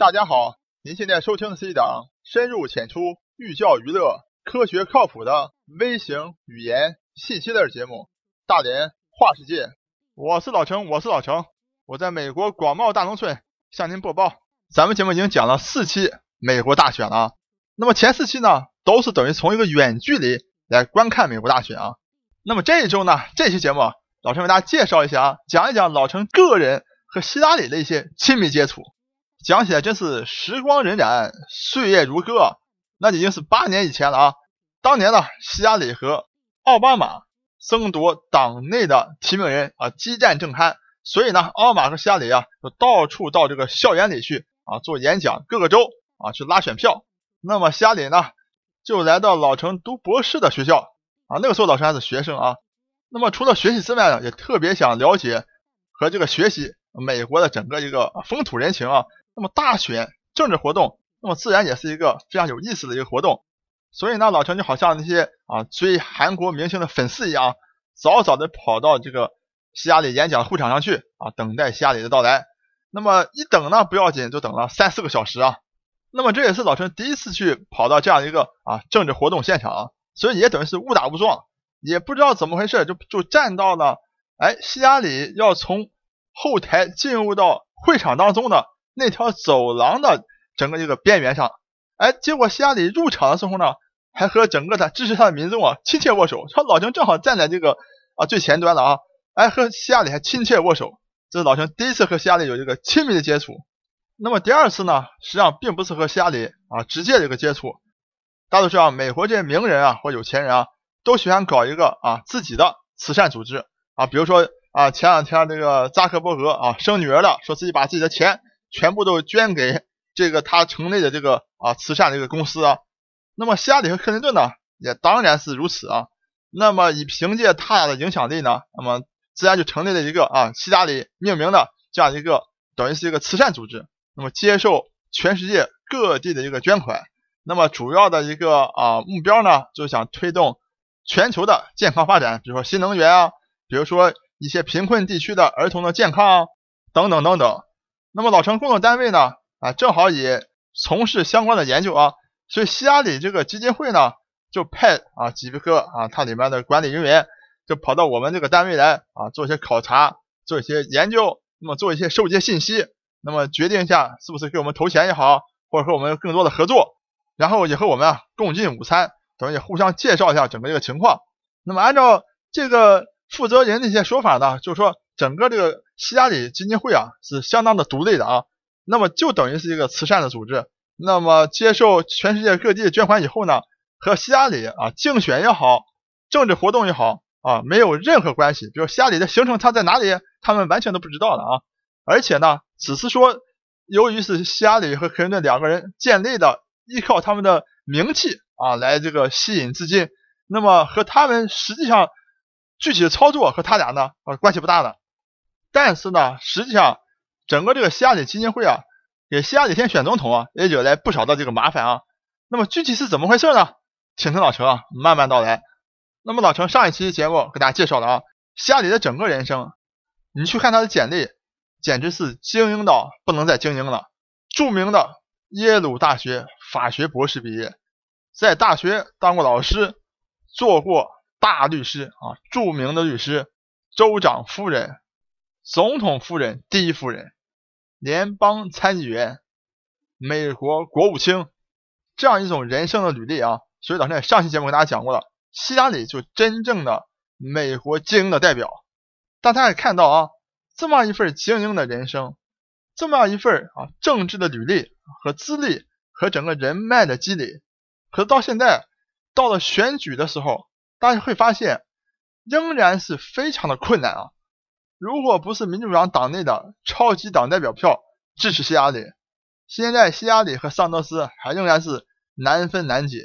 大家好，您现在收听的是一档深入浅出、寓教于乐、科学靠谱的微型语言信息类节目《大连话世界》。我是老程，我是老程，我在美国广袤大农村向您播报。咱们节目已经讲了四期美国大选了，那么前四期呢，都是等于从一个远距离来观看美国大选啊。那么这一周呢，这期节目老陈为大家介绍一下啊，讲一讲老陈个人和希拉里的一些亲密接触。讲起来真是时光荏苒，岁月如歌，那已经是八年以前了啊！当年呢，希拉里和奥巴马争夺党内的提名人啊，激战正酣，所以呢，奥巴马和希拉里啊，就到处到这个校园里去啊做演讲，各个州啊去拉选票。那么希拉里呢，就来到老城读博士的学校啊，那个时候老陈还是学生啊。那么除了学习之外呢，也特别想了解和这个学习美国的整个一个风土人情啊。那么大选政治活动，那么自然也是一个非常有意思的一个活动。所以呢，老陈就好像那些啊追韩国明星的粉丝一样，早早的跑到这个希拉里演讲会场上去啊，等待希拉里的到来。那么一等呢不要紧，就等了三四个小时啊。那么这也是老陈第一次去跑到这样一个啊政治活动现场，所以也等于是误打误撞，也不知道怎么回事，就就站到了哎希拉里要从后台进入到会场当中的。那条走廊的整个一个边缘上，哎，结果希拉里入场的时候呢，还和整个的支持他的民众啊亲切握手。说老兄正好站在这个啊最前端了啊，哎，和希拉里还亲切握手，这是老兄第一次和希拉里有一个亲密的接触。那么第二次呢，实际上并不是和希拉里啊直接的一个接触。大家都知道，美国这些名人啊或有钱人啊，都喜欢搞一个啊自己的慈善组织啊，比如说啊前两天那个扎克伯格啊生女儿了，说自己把自己的钱。全部都捐给这个他城内的这个啊慈善这个公司啊。那么希拉里和克林顿呢，也当然是如此啊。那么以凭借他俩的影响力呢，那么自然就成立了一个啊希拉里命名的这样一个等于是一个慈善组织。那么接受全世界各地的一个捐款。那么主要的一个啊目标呢，就想推动全球的健康发展，比如说新能源啊，比如说一些贫困地区的儿童的健康啊等等等等。那么老陈工作单位呢啊，正好也从事相关的研究啊，所以希拉里这个基金会呢，就派啊几个啊它里面的管理人员，就跑到我们这个单位来啊，做一些考察，做一些研究，那么做一些收集信息，那么决定一下是不是给我们投钱也好，或者和我们更多的合作，然后也和我们啊共进午餐，等于互相介绍一下整个一个情况。那么按照这个负责人的一些说法呢，就是说。整个这个希拉里基金会啊是相当的独立的啊，那么就等于是一个慈善的组织，那么接受全世界各地的捐款以后呢，和希拉里啊竞选也好，政治活动也好啊没有任何关系。比如希拉里的行程他在哪里，他们完全都不知道的啊。而且呢，只是说由于是希拉里和克林顿两个人建立的，依靠他们的名气啊来这个吸引资金，那么和他们实际上具体的操作和他俩呢啊关系不大的。但是呢，实际上整个这个希拉里基金会啊，给希拉里先选总统啊，也惹来不少的这个麻烦啊。那么具体是怎么回事呢？请听老陈啊慢慢道来。那么老陈上一期节目给大家介绍了啊，希拉里的整个人生，你去看他的简历，简直是精英到不能再精英了。著名的耶鲁大学法学博士毕业，在大学当过老师，做过大律师啊，著名的律师，州长夫人。总统夫人、第一夫人、联邦参议员、美国国务卿，这样一种人生的履历啊，所以老陈上期节目跟大家讲过了，希拉里就真正的美国精英的代表。大家也看到啊，这么一份精英的人生，这么样一份啊政治的履历和资历和整个人脉的积累，可是到现在到了选举的时候，大家会发现仍然是非常的困难啊。如果不是民主党党内的超级党代表票支持希拉里，现在希拉里和桑德斯还仍然是难分难解。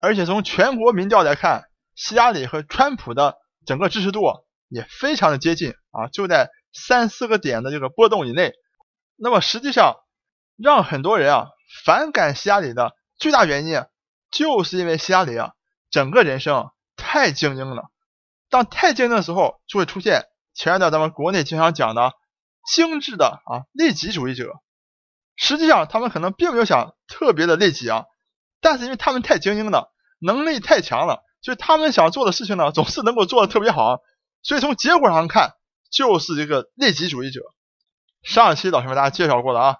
而且从全国民调来看，希拉里和川普的整个支持度也非常的接近啊，就在三四个点的这个波动以内。那么实际上，让很多人啊反感希拉里的最大原因，就是因为希拉里啊整个人生太精英了。当太精英的时候，就会出现。前一段咱们国内经常讲的精致的啊利己主义者，实际上他们可能并没有想特别的利己啊，但是因为他们太精英了，能力太强了，所以他们想做的事情呢，总是能够做的特别好，所以从结果上看，就是一个利己主义者。上一期老师为大家介绍过了啊，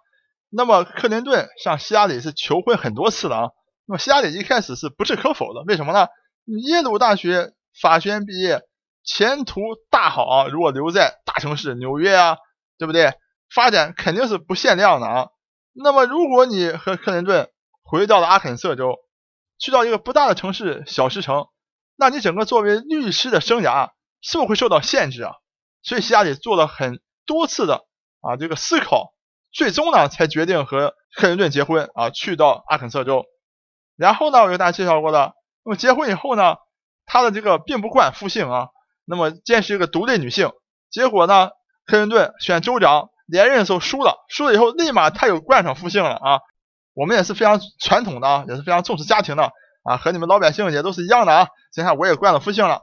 那么克林顿向希拉里是求婚很多次了啊，那么希拉里一开始是不置可否的，为什么呢？耶鲁大学法学院毕业，前途大好啊，如果留在大城市纽约啊，对不对？发展肯定是不限量的啊。那么如果你和克林顿回到了阿肯色州，去到一个不大的城市小石城，那你整个作为律师的生涯是不是会受到限制啊？所以希拉里做了很多次的。啊，这个思考，最终呢才决定和克林顿结婚啊，去到阿肯色州。然后呢，我给大家介绍过的，那么结婚以后呢，他的这个并不冠夫姓啊，那么坚持一个独立女性。结果呢，克林顿选州长连任的时候输了，输了以后立马他又冠上夫姓了啊。我们也是非常传统的啊，也是非常重视家庭的啊，和你们老百姓也都是一样的啊。现在我也冠了夫姓了。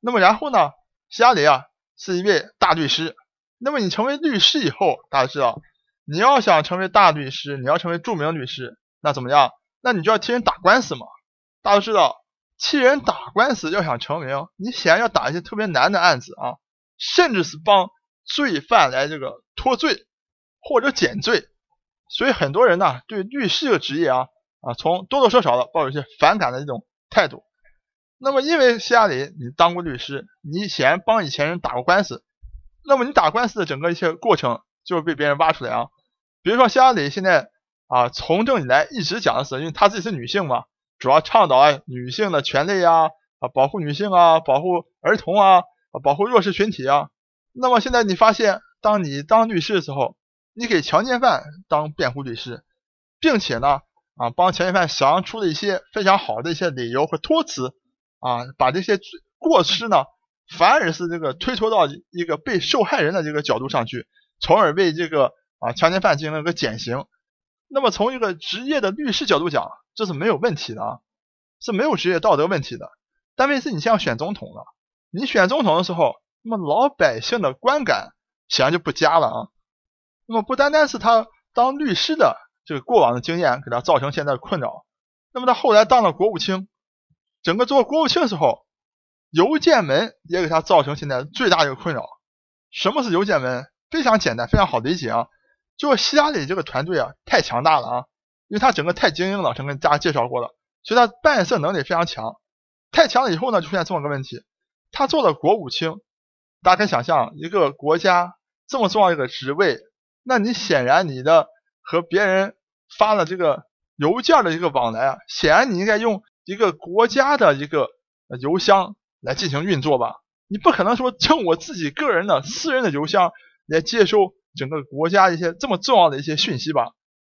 那么然后呢，希拉里啊是一位大律师。那么你成为律师以后，大家知道，你要想成为大律师，你要成为著名律师，那怎么样？那你就要替人打官司嘛。大家知道，替人打官司要想成名，你显然要打一些特别难的案子啊，甚至是帮罪犯来这个脱罪或者减罪。所以很多人呢，对律师这个职业啊啊，从多多少少的抱有一些反感的一种态度。那么因为希拉里你当过律师，你显然帮以前人打过官司。那么你打官司的整个一些过程就会被别人挖出来啊，比如说希拉里现在啊从政以来一直讲的是，因为她自己是女性嘛，主要倡导啊女性的权利啊啊保护女性啊保护儿童啊啊保护弱势群体啊。那么现在你发现，当你当律师的时候，你给强奸犯当辩护律师，并且呢啊帮强奸犯想出了一些非常好的一些理由和托词啊，把这些过失呢。反而是这个推脱到一个被受害人的这个角度上去，从而为这个啊强奸犯进行了个减刑。那么从一个职业的律师角度讲，这是没有问题的啊，是没有职业道德问题的。但问题是你像选总统了，你选总统的时候，那么老百姓的观感显然就不佳了啊。那么不单单是他当律师的这个过往的经验给他造成现在的困扰，那么他后来当了国务卿，整个做国务卿的时候。邮件门也给他造成现在最大的一个困扰。什么是邮件门？非常简单，非常好理解啊。就希拉里这个团队啊，太强大了啊，因为他整个太精英了，曾跟大家介绍过了，所以他办事能力非常强。太强了以后呢，就出现这么个问题：他做了国务卿，大家可以想象，一个国家这么重要一个职位，那你显然你的和别人发了这个邮件的一个往来啊，显然你应该用一个国家的一个邮箱。来进行运作吧，你不可能说称我自己个人的私人的邮箱来接收整个国家一些这么重要的一些讯息吧？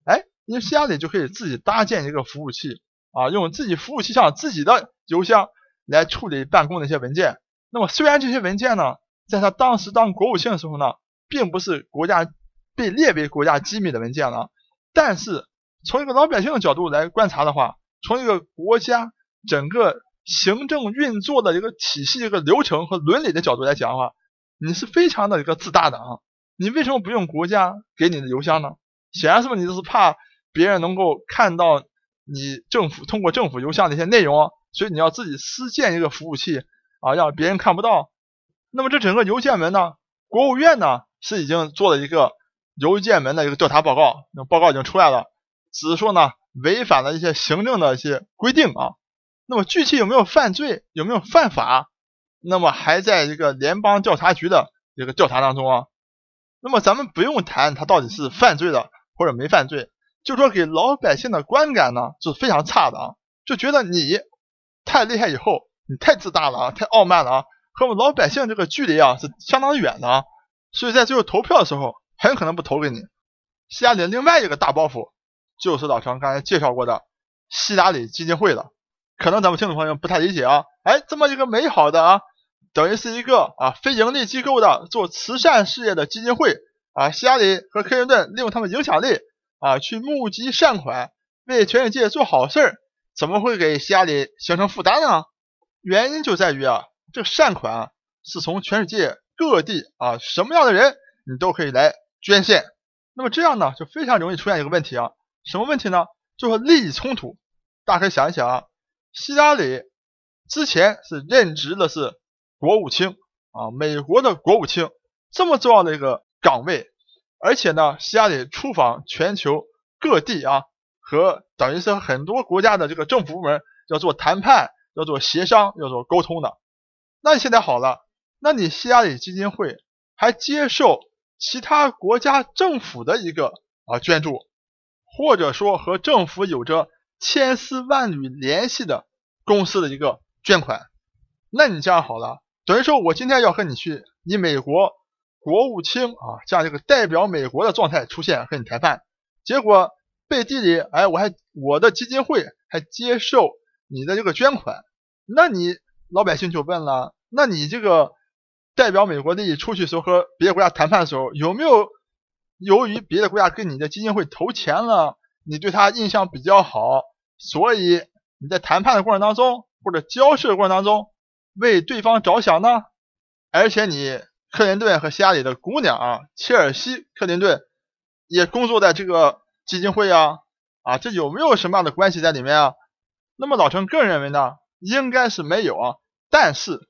哎，你家里就可以自己搭建一个服务器啊，用自己服务器上自己的邮箱来处理办公的一些文件。那么虽然这些文件呢，在他当时当国务卿的时候呢，并不是国家被列为国家机密的文件了，但是从一个老百姓的角度来观察的话，从一个国家整个。行政运作的一个体系、一个流程和伦理的角度来讲的话，你是非常的一个自大的啊！你为什么不用国家给你的邮箱呢？显然是不是你就是怕别人能够看到你政府通过政府邮箱的一些内容，所以你要自己私建一个服务器啊，让别人看不到。那么这整个邮件门呢，国务院呢是已经做了一个邮件门的一个调查报告，那报告已经出来了，只是说呢违反了一些行政的一些规定啊。那么具体有没有犯罪，有没有犯法？那么还在一个联邦调查局的一个调查当中啊。那么咱们不用谈他到底是犯罪的或者没犯罪，就说给老百姓的观感呢是非常差的啊，就觉得你太厉害，以后你太自大了啊，太傲慢了啊，和我们老百姓这个距离啊是相当远的啊。所以在最后投票的时候，很可能不投给你。希拉里另外一个大包袱就是老常刚才介绍过的希拉里基金会了。可能咱们听众朋友不太理解啊，哎，这么一个美好的啊，等于是一个啊非盈利机构的做慈善事业的基金会啊，希拉里和克林顿利用他们影响力啊去募集善款，为全世界做好事儿，怎么会给希拉里形成负担呢？原因就在于啊，这个善款啊是从全世界各地啊什么样的人你都可以来捐献，那么这样呢，就非常容易出现一个问题啊，什么问题呢？就是利益冲突。大家可以想一想啊，希拉里之前是任职的是国务卿啊，美国的国务卿这么重要的一个岗位，而且呢，希拉里出访全球各地啊，和等于是很多国家的这个政府部门要做谈判、要做协商、要做沟通的。那你现在好了，那你希拉里基金会还接受？其他国家政府的一个啊捐助，或者说和政府有着千丝万缕联系的公司的一个捐款，那你这样好了，等于说我今天要和你去以美国国务卿啊这样一个代表美国的状态出现和你谈判，结果背地里哎我还我的基金会还接受你的这个捐款，那你老百姓就问了，那你这个。代表美国利益出去时候和别的国家谈判的时候，有没有由于别的国家跟你的基金会投钱了，你对他印象比较好，所以你在谈判的过程当中或者交涉的过程当中为对方着想呢？而且你克林顿和希拉里的姑娘啊，切尔西·克林顿也工作在这个基金会啊啊，这有没有什么样的关系在里面啊？那么老陈个人认为呢，应该是没有啊，但是。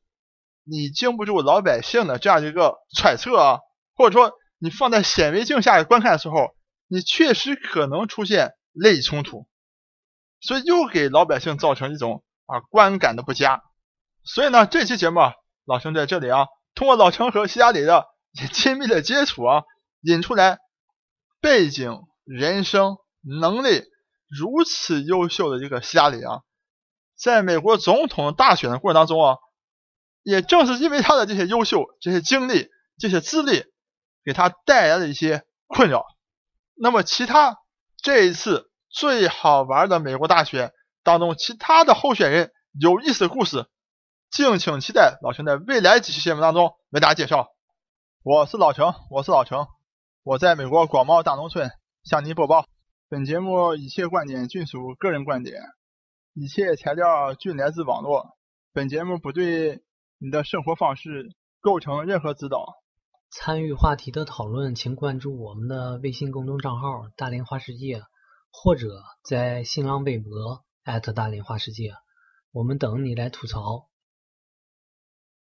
你经不住老百姓的这样一个揣测啊，或者说你放在显微镜下观看的时候，你确实可能出现利益冲突，所以又给老百姓造成一种啊观感的不佳。所以呢，这期节目啊，老陈在这里啊，通过老陈和希拉里的 亲密的接触啊，引出来背景、人生、能力如此优秀的一个希拉里啊，在美国总统大选的过程当中啊。也正是因为他的这些优秀、这些经历、这些资历，给他带来了一些困扰。那么，其他这一次最好玩的美国大选当中，其他的候选人有意思的故事，敬请期待老陈在未来几期节目当中为大家介绍。我是老陈，我是老陈，我在美国广袤大农村向您播报。本节目一切观点均属个人观点，一切材料均来自网络。本节目不对。你的生活方式构成任何指导。参与话题的讨论，请关注我们的微信公众账号“大连花世界”，或者在新浪微博大连花世界，我们等你来吐槽。